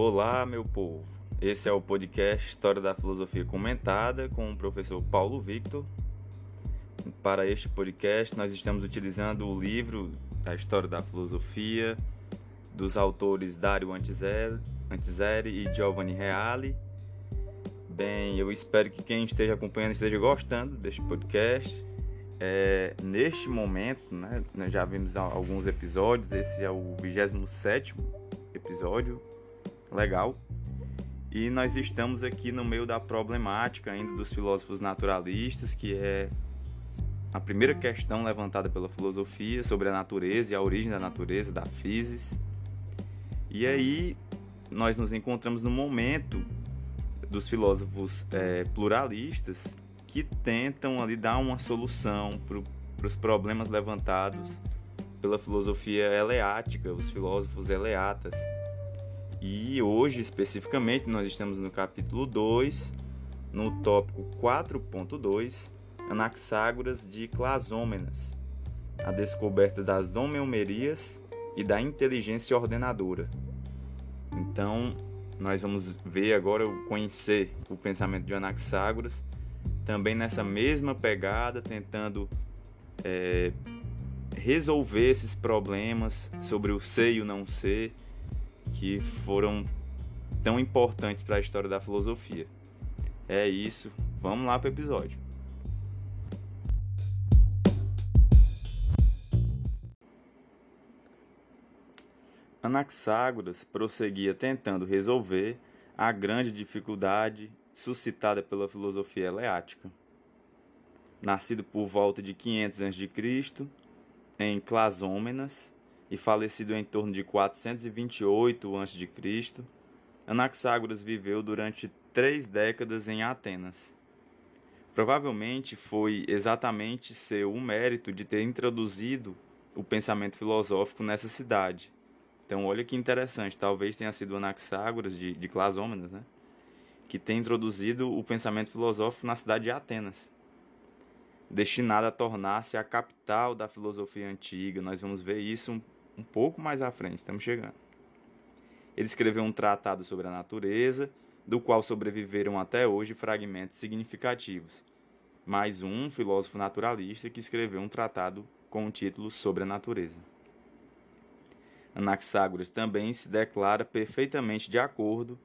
Olá, meu povo. Esse é o podcast História da Filosofia Comentada com o professor Paulo Victor. Para este podcast, nós estamos utilizando o livro A História da Filosofia dos autores Dario Antiseri e Giovanni Reale. Bem, eu espero que quem esteja acompanhando esteja gostando deste podcast. É, neste momento, né, nós já vimos alguns episódios, esse é o 27 episódio, legal. E nós estamos aqui no meio da problemática ainda dos filósofos naturalistas, que é a primeira questão levantada pela filosofia sobre a natureza e a origem da natureza, da physis. E aí nós nos encontramos no momento dos filósofos é, pluralistas que tentam ali dar uma solução para os problemas levantados pela filosofia eleática, os filósofos eleatas. E hoje, especificamente, nós estamos no capítulo 2, no tópico 4.2, Anaxágoras de Clasômenas, a descoberta das domeomerias e da inteligência ordenadora. Então, nós vamos ver agora, conhecer o pensamento de Anaxágoras também nessa mesma pegada, tentando é, resolver esses problemas sobre o ser e o não ser que foram tão importantes para a história da filosofia. É isso, vamos lá para o episódio. Anaxágoras prosseguia tentando resolver a grande dificuldade suscitada pela filosofia eleática. Nascido por volta de 500 a.C., em Clasômenas, e falecido em torno de 428 a.C., Anaxágoras viveu durante três décadas em Atenas. Provavelmente foi exatamente seu o mérito de ter introduzido o pensamento filosófico nessa cidade. Então, olha que interessante, talvez tenha sido Anaxágoras de, de Clasômenas, né? que tem introduzido o pensamento filosófico na cidade de Atenas, destinada a tornar-se a capital da filosofia antiga. Nós vamos ver isso um, um pouco mais à frente, estamos chegando. Ele escreveu um tratado sobre a natureza, do qual sobreviveram até hoje fragmentos significativos. Mais um filósofo naturalista que escreveu um tratado com o título Sobre a Natureza. Anaxágoras também se declara perfeitamente de acordo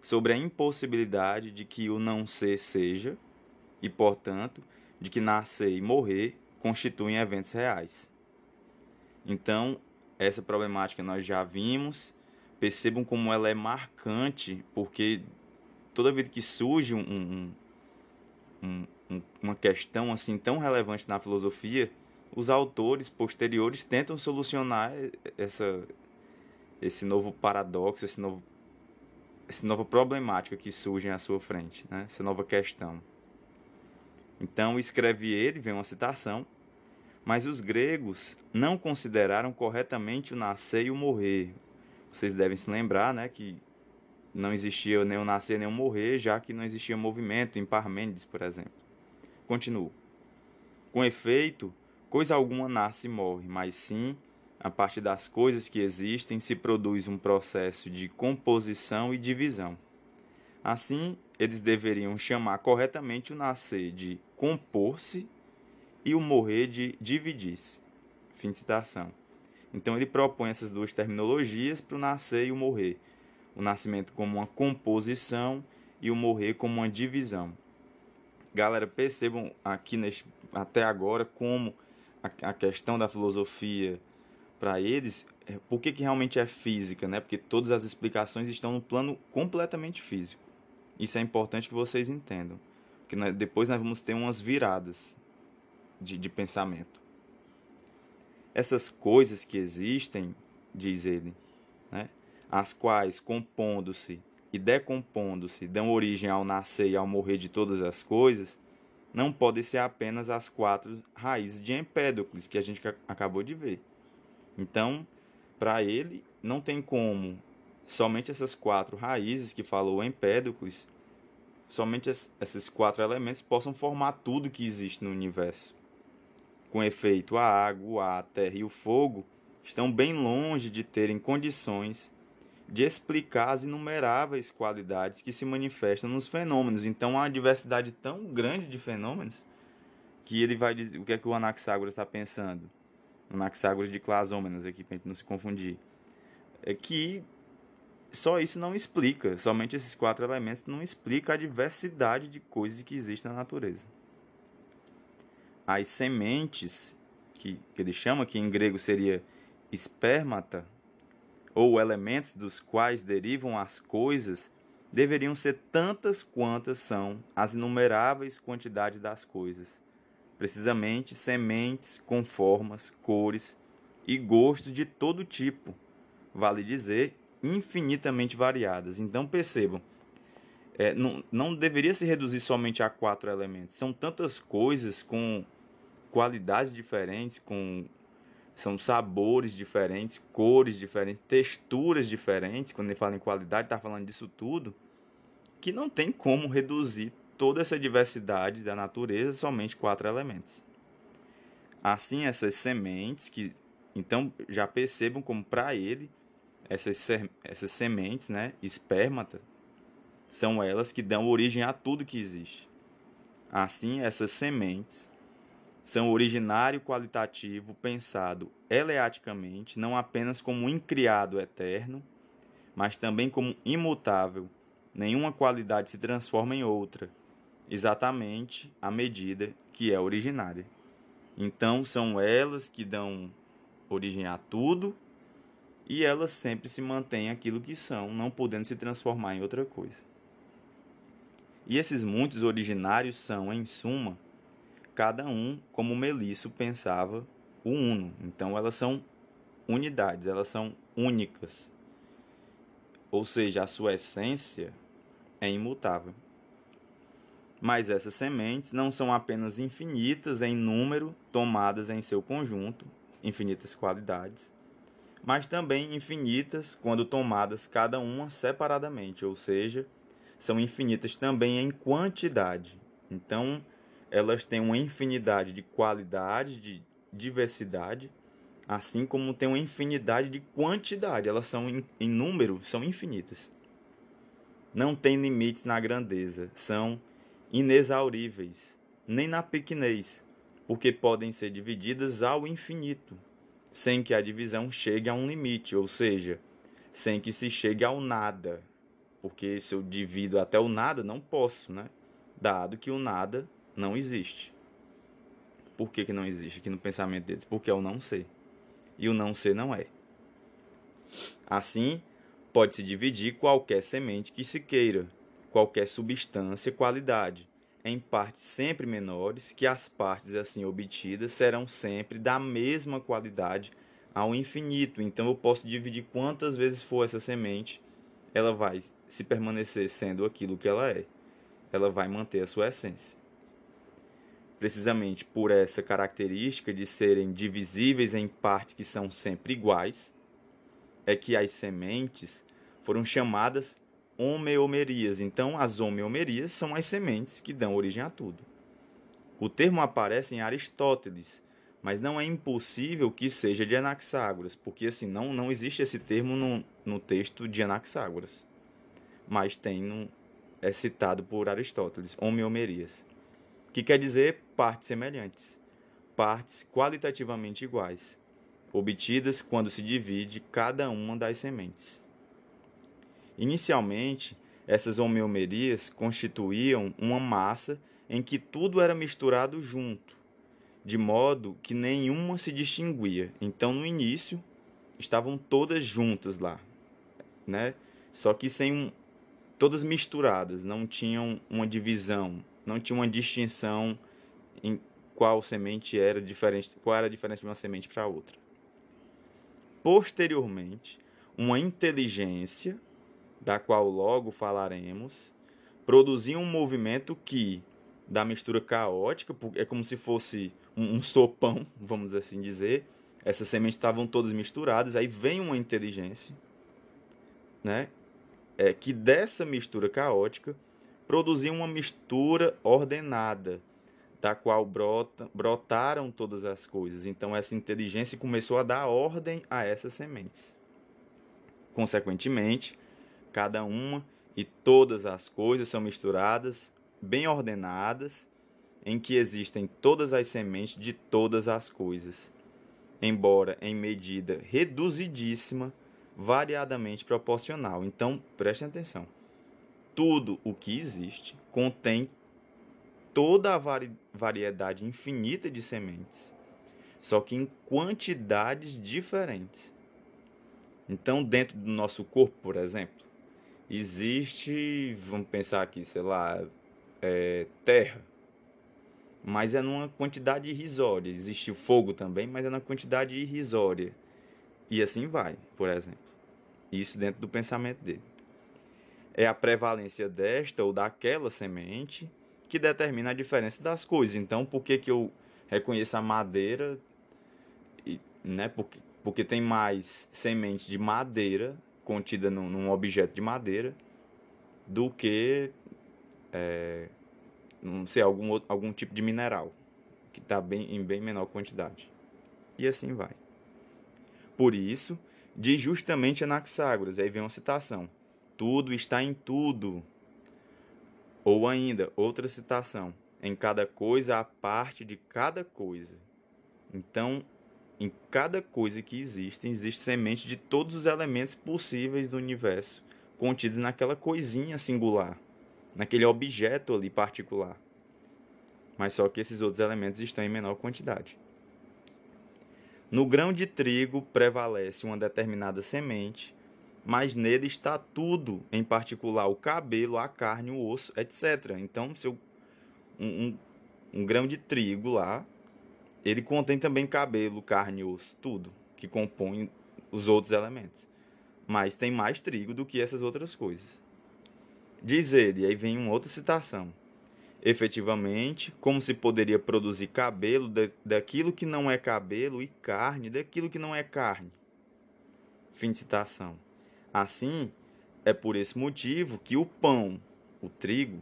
sobre a impossibilidade de que o não ser seja, e, portanto, de que nascer e morrer constituem eventos reais. Então, essa problemática nós já vimos, percebam como ela é marcante, porque toda vez que surge um, um, um, uma questão assim tão relevante na filosofia, os autores posteriores tentam solucionar essa, esse novo paradoxo, esse novo essa nova problemática que surge à sua frente, né? essa nova questão. Então, escreve ele, vem uma citação, mas os gregos não consideraram corretamente o nascer e o morrer. Vocês devem se lembrar né, que não existia nem o nascer nem o morrer, já que não existia movimento em Parmênides, por exemplo. Continuo. Com efeito, coisa alguma nasce e morre, mas sim a partir das coisas que existem se produz um processo de composição e divisão. Assim, eles deveriam chamar corretamente o nascer de compor-se e o morrer de dividir-se. Fim de citação. Então ele propõe essas duas terminologias para o nascer e o morrer. O nascimento como uma composição e o morrer como uma divisão. Galera, percebam aqui neste, até agora como a, a questão da filosofia para eles, é, por que, que realmente é física, né? Porque todas as explicações estão no plano completamente físico. Isso é importante que vocês entendam. Porque nós, depois nós vamos ter umas viradas de, de pensamento. Essas coisas que existem, diz ele, né? as quais, compondo-se e decompondo-se, dão origem ao nascer e ao morrer de todas as coisas, não podem ser apenas as quatro raízes de Empédocles, que a gente acabou de ver. Então, para ele, não tem como somente essas quatro raízes que falou Empédocles, somente esses quatro elementos possam formar tudo que existe no universo. Com efeito, a água, a terra e o fogo estão bem longe de terem condições de explicar as inumeráveis qualidades que se manifestam nos fenômenos. Então, há uma diversidade tão grande de fenômenos que ele vai dizer o que é que o Anaxágoras está pensando. Anaxágoras de Clasômenas, aqui para a gente não se confundir. É que só isso não explica, somente esses quatro elementos não explica a diversidade de coisas que existem na natureza. As sementes, que, que ele chama, que em grego seria espermata, ou elementos dos quais derivam as coisas, deveriam ser tantas quantas são as inumeráveis quantidades das coisas, precisamente sementes com formas, cores e gostos de todo tipo, vale dizer, infinitamente variadas. Então percebam, é, não, não deveria se reduzir somente a quatro elementos, são tantas coisas com qualidades diferentes, com são sabores diferentes, cores diferentes, texturas diferentes. Quando ele fala em qualidade, está falando disso tudo. Que não tem como reduzir toda essa diversidade da natureza somente quatro elementos. Assim, essas sementes, que então já percebam como para ele, essas, essas sementes, né, espermata, são elas que dão origem a tudo que existe. Assim, essas sementes são originário qualitativo pensado eleaticamente, não apenas como incriado eterno, mas também como imutável. Nenhuma qualidade se transforma em outra, exatamente à medida que é originária. Então são elas que dão origem a tudo e elas sempre se mantêm aquilo que são, não podendo se transformar em outra coisa. E esses muitos originários são, em suma, cada um, como Melisso pensava, o uno. Então elas são unidades, elas são únicas. Ou seja, a sua essência é imutável. Mas essas sementes não são apenas infinitas em número, tomadas em seu conjunto, infinitas qualidades, mas também infinitas quando tomadas cada uma separadamente, ou seja, são infinitas também em quantidade. Então, elas têm uma infinidade de qualidade, de diversidade, assim como tem uma infinidade de quantidade. Elas são em, em número, são infinitas. Não tem limites na grandeza, são inexauríveis, nem na pequenez, porque podem ser divididas ao infinito, sem que a divisão chegue a um limite, ou seja, sem que se chegue ao nada. Porque se eu divido até o nada, não posso, né? Dado que o nada não existe. Por que, que não existe aqui no pensamento deles? Porque é o não ser. E o não ser não é. Assim, pode-se dividir qualquer semente que se queira, qualquer substância, qualidade, em partes sempre menores, que as partes assim obtidas serão sempre da mesma qualidade ao infinito. Então eu posso dividir quantas vezes for essa semente, ela vai se permanecer sendo aquilo que ela é. Ela vai manter a sua essência precisamente por essa característica de serem divisíveis em partes que são sempre iguais, é que as sementes foram chamadas homeomerias. Então, as homeomerias são as sementes que dão origem a tudo. O termo aparece em Aristóteles, mas não é impossível que seja de Anaxágoras, porque assim não, não existe esse termo no, no texto de Anaxágoras, mas tem no, é citado por Aristóteles, homeomerias que quer dizer partes semelhantes, partes qualitativamente iguais, obtidas quando se divide cada uma das sementes. Inicialmente, essas homeomerias constituíam uma massa em que tudo era misturado junto, de modo que nenhuma se distinguia. Então, no início, estavam todas juntas lá, né? Só que sem um, todas misturadas, não tinham uma divisão, não tinha uma distinção em qual semente era diferente, qual era a diferença de uma semente para outra. Posteriormente, uma inteligência, da qual logo falaremos, produzia um movimento que, da mistura caótica, é como se fosse um, um sopão, vamos assim dizer, essas sementes estavam todas misturadas, aí vem uma inteligência, né, é, que dessa mistura caótica produzir uma mistura ordenada, da qual brota, brotaram todas as coisas. Então, essa inteligência começou a dar ordem a essas sementes. Consequentemente, cada uma e todas as coisas são misturadas, bem ordenadas, em que existem todas as sementes de todas as coisas, embora em medida reduzidíssima, variadamente proporcional. Então, prestem atenção. Tudo o que existe contém toda a vari variedade infinita de sementes, só que em quantidades diferentes. Então, dentro do nosso corpo, por exemplo, existe, vamos pensar aqui, sei lá, é, terra, mas é numa quantidade irrisória. Existe fogo também, mas é numa quantidade irrisória. E assim vai, por exemplo. Isso dentro do pensamento dele. É a prevalência desta ou daquela semente que determina a diferença das coisas. Então, por que, que eu reconheço a madeira? Né? Porque, porque tem mais semente de madeira contida num, num objeto de madeira do que é, não sei algum outro, algum tipo de mineral que está bem em bem menor quantidade e assim vai por isso diz justamente Anaxágoras aí vem uma citação tudo está em tudo ou ainda outra citação em cada coisa a parte de cada coisa então em cada coisa que existe, existe semente de todos os elementos possíveis do universo contidos naquela coisinha singular, naquele objeto ali particular. Mas só que esses outros elementos estão em menor quantidade. No grão de trigo prevalece uma determinada semente, mas nele está tudo, em particular o cabelo, a carne, o osso, etc. Então, se eu, um, um, um grão de trigo lá ele contém também cabelo, carne, osso, tudo que compõe os outros elementos. Mas tem mais trigo do que essas outras coisas. Diz ele, aí vem uma outra citação. Efetivamente, como se poderia produzir cabelo daquilo que não é cabelo e carne daquilo que não é carne. Fim de citação. Assim, é por esse motivo que o pão, o trigo,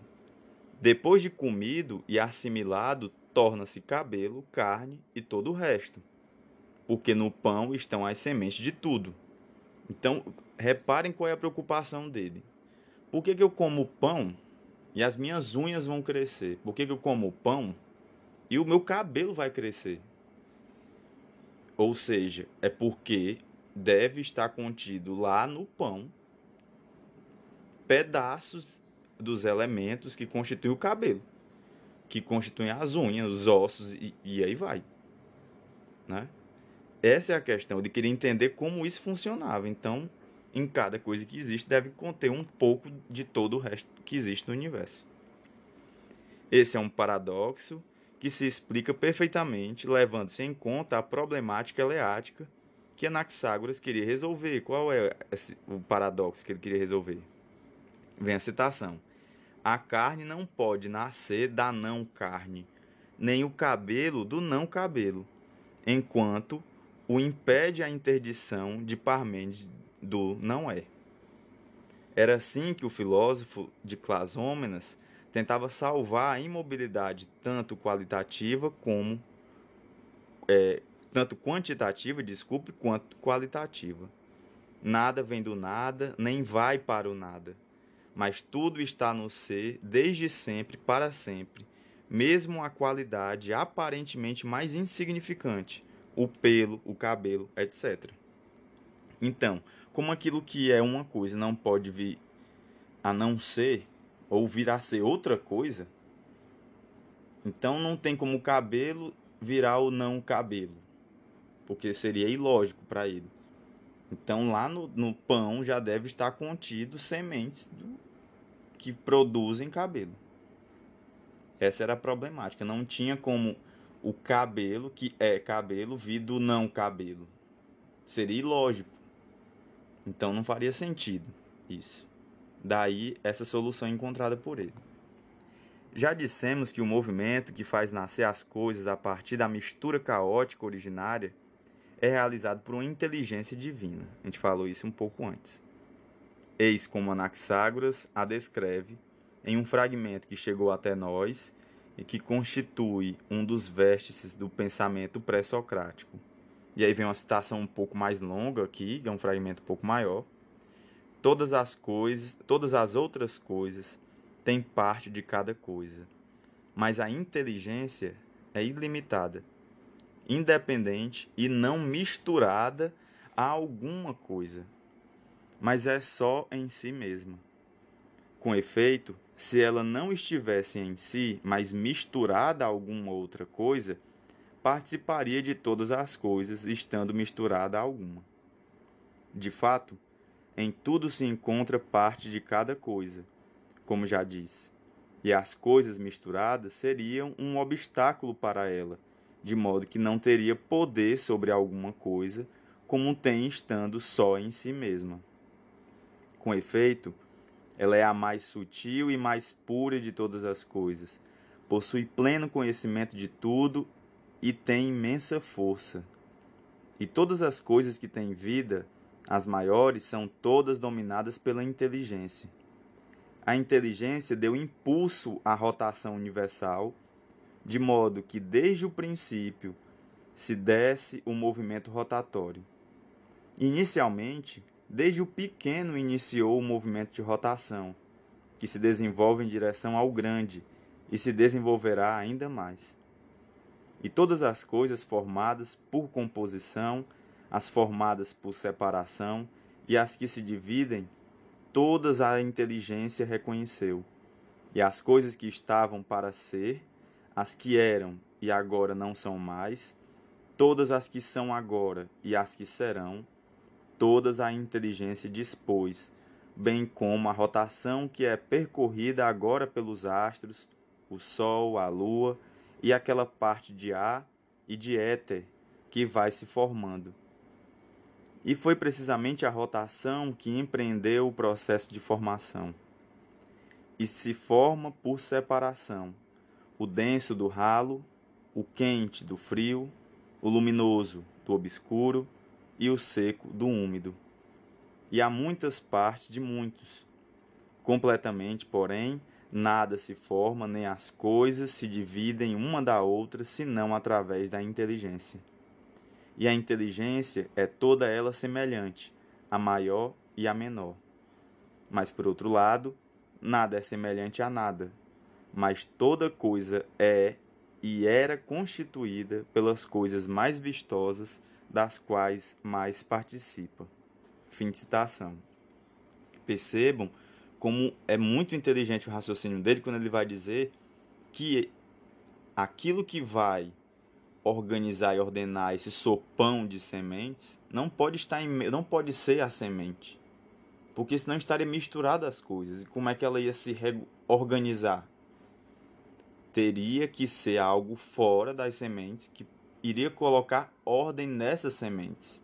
depois de comido e assimilado, torna-se cabelo, carne e todo o resto. Porque no pão estão as sementes de tudo. Então, reparem qual é a preocupação dele. Por que, que eu como pão e as minhas unhas vão crescer? Por que, que eu como pão e o meu cabelo vai crescer? Ou seja, é porque deve estar contido lá no pão pedaços dos elementos que constituem o cabelo que constituem as unhas, os ossos e, e aí vai. Né? Essa é a questão. Ele queria entender como isso funcionava. Então, em cada coisa que existe, deve conter um pouco de todo o resto que existe no universo. Esse é um paradoxo que se explica perfeitamente, levando-se em conta a problemática eleática que Anaxágoras queria resolver. Qual é esse, o paradoxo que ele queria resolver? Vem a citação. A carne não pode nascer da não carne, nem o cabelo do não cabelo, enquanto o impede a interdição de Parmênides do não é. Era assim que o filósofo de Clasômenas tentava salvar a imobilidade tanto qualitativa como é, tanto quantitativa, desculpe, quanto qualitativa. Nada vem do nada, nem vai para o nada mas tudo está no ser desde sempre para sempre, mesmo a qualidade aparentemente mais insignificante, o pelo, o cabelo, etc. Então, como aquilo que é uma coisa não pode vir a não ser ou vir a ser outra coisa, então não tem como o cabelo virar o não cabelo, porque seria ilógico para ele. Então lá no, no pão já deve estar contido sementes do, que produzem cabelo. Essa era a problemática. Não tinha como o cabelo, que é cabelo, vir do não cabelo. Seria ilógico. Então não faria sentido isso. Daí essa solução encontrada por ele. Já dissemos que o movimento que faz nascer as coisas a partir da mistura caótica originária é realizado por uma inteligência divina. A gente falou isso um pouco antes. Eis como Anaxágoras a descreve em um fragmento que chegou até nós e que constitui um dos vértices do pensamento pré-socrático. E aí vem uma citação um pouco mais longa aqui, que é um fragmento um pouco maior, todas as coisas, todas as outras coisas têm parte de cada coisa. Mas a inteligência é ilimitada, independente e não misturada a alguma coisa, mas é só em si mesma. Com efeito, se ela não estivesse em si, mas misturada a alguma outra coisa, participaria de todas as coisas, estando misturada a alguma. De fato, em tudo se encontra parte de cada coisa, como já disse, e as coisas misturadas seriam um obstáculo para ela, de modo que não teria poder sobre alguma coisa, como tem estando só em si mesma. Com efeito, ela é a mais sutil e mais pura de todas as coisas, possui pleno conhecimento de tudo e tem imensa força. E todas as coisas que têm vida, as maiores, são todas dominadas pela inteligência. A inteligência deu impulso à rotação universal, de modo que desde o princípio se desse o movimento rotatório. Inicialmente, desde o pequeno iniciou o movimento de rotação, que se desenvolve em direção ao grande e se desenvolverá ainda mais e todas as coisas formadas por composição, as formadas por separação e as que se dividem, todas a inteligência reconheceu. E as coisas que estavam para ser, as que eram e agora não são mais, todas as que são agora e as que serão, todas a inteligência dispôs, bem como a rotação que é percorrida agora pelos astros, o Sol, a Lua e aquela parte de ar e de éter que vai se formando. E foi precisamente a rotação que empreendeu o processo de formação. E se forma por separação: o denso do ralo, o quente do frio, o luminoso do obscuro e o seco do úmido. E há muitas partes de muitos. Completamente, porém, Nada se forma, nem as coisas se dividem uma da outra, senão através da inteligência. E a inteligência é toda ela semelhante, a maior e a menor. Mas, por outro lado, nada é semelhante a nada, mas toda coisa é e era constituída pelas coisas mais vistosas, das quais mais participa. Fim de citação. Percebam como é muito inteligente o raciocínio dele quando ele vai dizer que aquilo que vai organizar e ordenar esse sopão de sementes não pode estar em, não pode ser a semente porque senão estaria misturado as coisas e como é que ela ia se organizar teria que ser algo fora das sementes que iria colocar ordem nessas sementes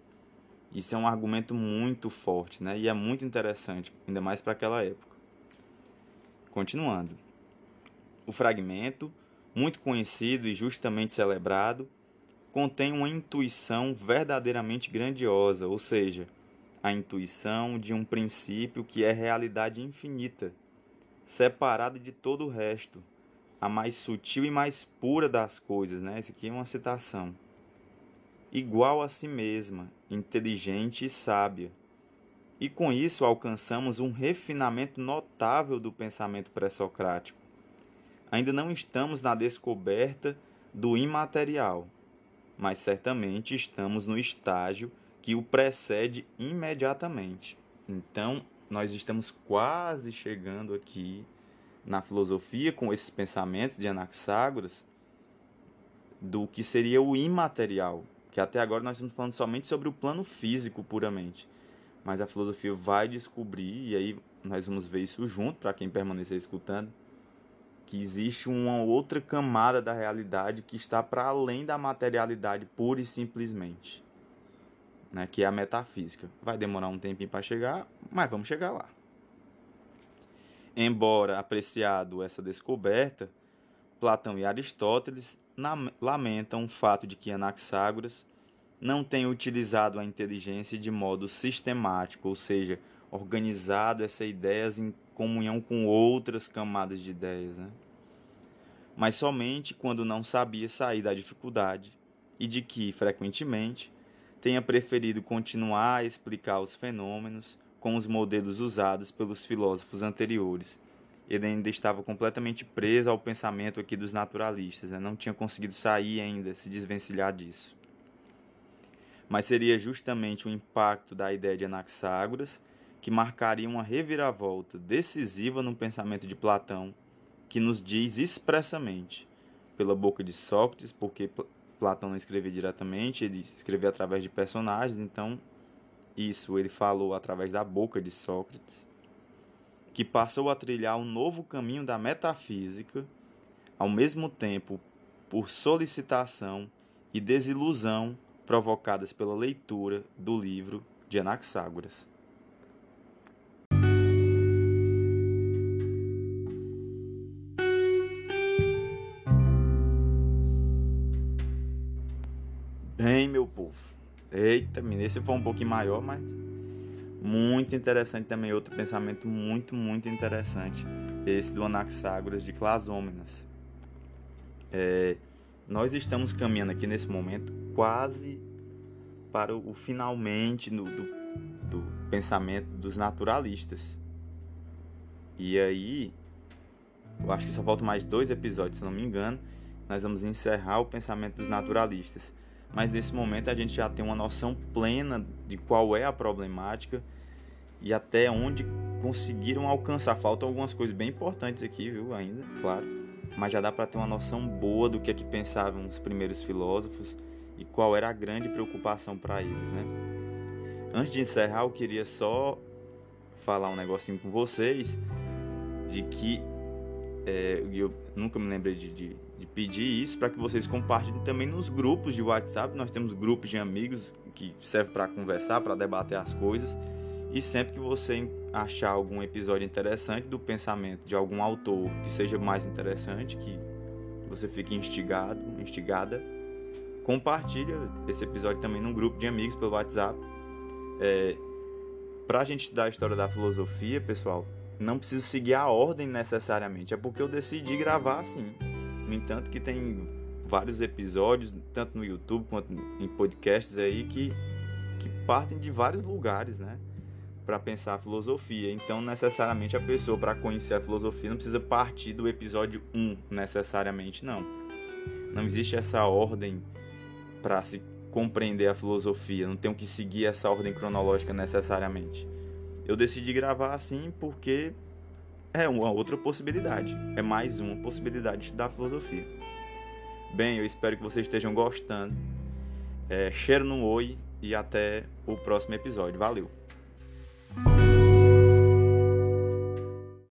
isso é um argumento muito forte, né? E é muito interessante, ainda mais para aquela época. Continuando. O fragmento, muito conhecido e justamente celebrado, contém uma intuição verdadeiramente grandiosa, ou seja, a intuição de um princípio que é realidade infinita, separada de todo o resto, a mais sutil e mais pura das coisas, né? Isso aqui é uma citação igual a si mesma, inteligente e sábia. E com isso alcançamos um refinamento notável do pensamento pré-socrático. Ainda não estamos na descoberta do imaterial, mas certamente estamos no estágio que o precede imediatamente. Então, nós estamos quase chegando aqui na filosofia com esses pensamentos de Anaxágoras do que seria o imaterial, que até agora nós estamos falando somente sobre o plano físico puramente. Mas a filosofia vai descobrir, e aí nós vamos ver isso junto, para quem permanecer escutando, que existe uma outra camada da realidade que está para além da materialidade pura e simplesmente, né, que é a metafísica. Vai demorar um tempinho para chegar, mas vamos chegar lá. Embora apreciado essa descoberta, Platão e Aristóteles lamentam o fato de que Anaxágoras não tenha utilizado a inteligência de modo sistemático, ou seja, organizado essas ideias em comunhão com outras camadas de ideias, né? mas somente quando não sabia sair da dificuldade e de que, frequentemente, tenha preferido continuar a explicar os fenômenos com os modelos usados pelos filósofos anteriores. Ele ainda estava completamente preso ao pensamento aqui dos naturalistas, né? não tinha conseguido sair ainda, se desvencilhar disso. Mas seria justamente o impacto da ideia de Anaxágoras que marcaria uma reviravolta decisiva no pensamento de Platão, que nos diz expressamente, pela boca de Sócrates, porque Platão não escrevia diretamente, ele escrevia através de personagens, então isso ele falou através da boca de Sócrates, que passou a trilhar um novo caminho da metafísica, ao mesmo tempo por solicitação e desilusão provocadas pela leitura do livro de Anaxágoras. Bem, meu povo. Eita, esse foi um pouquinho maior, mas muito interessante também. Outro pensamento muito, muito interessante. Esse do Anaxágoras de Clasômenas. É, nós estamos caminhando aqui nesse momento quase para o, finalmente do, do, do pensamento dos naturalistas. E aí, eu acho que só faltam mais dois episódios, se não me engano. Nós vamos encerrar o pensamento dos naturalistas mas nesse momento a gente já tem uma noção plena de qual é a problemática e até onde conseguiram alcançar. Faltam algumas coisas bem importantes aqui, viu, ainda, claro, mas já dá para ter uma noção boa do que é que pensavam os primeiros filósofos e qual era a grande preocupação para eles, né? Antes de encerrar, eu queria só falar um negocinho com vocês de que é, eu nunca me lembrei de, de, de pedir isso para que vocês compartilhem também nos grupos de WhatsApp. Nós temos grupos de amigos que servem para conversar, para debater as coisas. E sempre que você achar algum episódio interessante do pensamento de algum autor que seja mais interessante, que você fique instigado, instigada, compartilha esse episódio também num grupo de amigos pelo WhatsApp. É, para a gente estudar a história da filosofia, pessoal, não preciso seguir a ordem necessariamente, é porque eu decidi gravar assim. No entanto, que tem vários episódios, tanto no YouTube quanto em podcasts aí, que, que partem de vários lugares, né? Para pensar a filosofia. Então, necessariamente, a pessoa, para conhecer a filosofia, não precisa partir do episódio 1, necessariamente, não. Não existe essa ordem para se compreender a filosofia, não tenho que seguir essa ordem cronológica necessariamente. Eu decidi gravar assim porque é uma outra possibilidade. É mais uma possibilidade de estudar filosofia. Bem, eu espero que vocês estejam gostando. É, cheiro no oi e até o próximo episódio. Valeu!